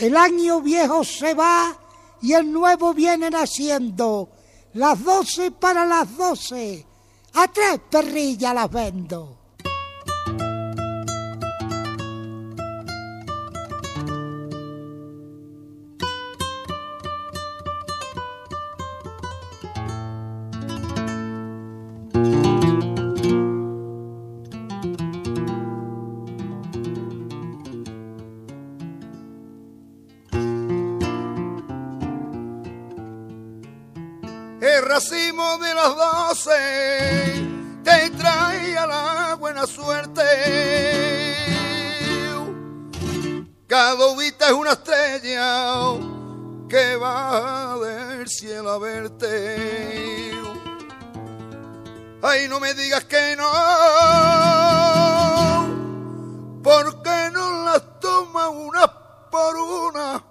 El año viejo se va y el nuevo viene naciendo. Las doce para las doce. A tres perrillas las vendo. El racimo de las doce te traía la buena suerte. Cada uvita es una estrella que va del cielo a verte. Ay, no me digas que no, porque no las toma una por una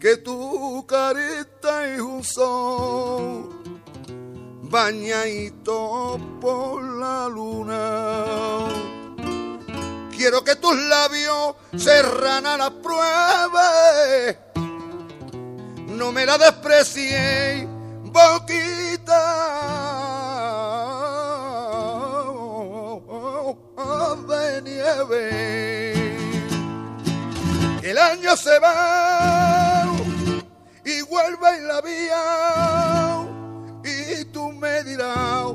que tu carita sol bañadito por la luna. Quiero que tus labios serran a la prueba, no me la despreciéis, boquita de nieve. El año se va y y tú me dirás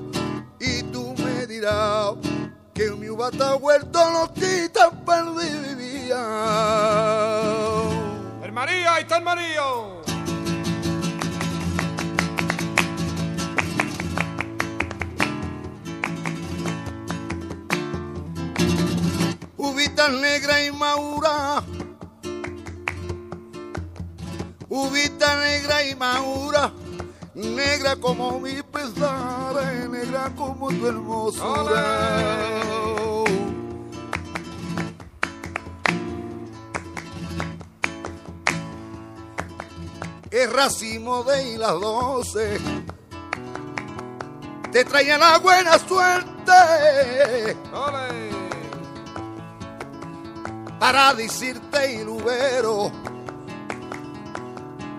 y tú me dirás que mi uva está vuelto loquita perdida. El María, ahí está el Marío. Uvita negra y maura Uvita negra y maura, negra como mi pesar, negra como tu hermosura. Es racimo de las doce, te traía la buena suerte. Para decirte ilubero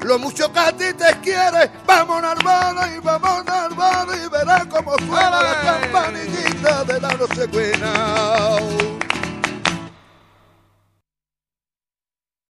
lo mucho que a ti te quiere, vamos hermano y vamos hermano y verás cómo suena la campanillita de la noche buena.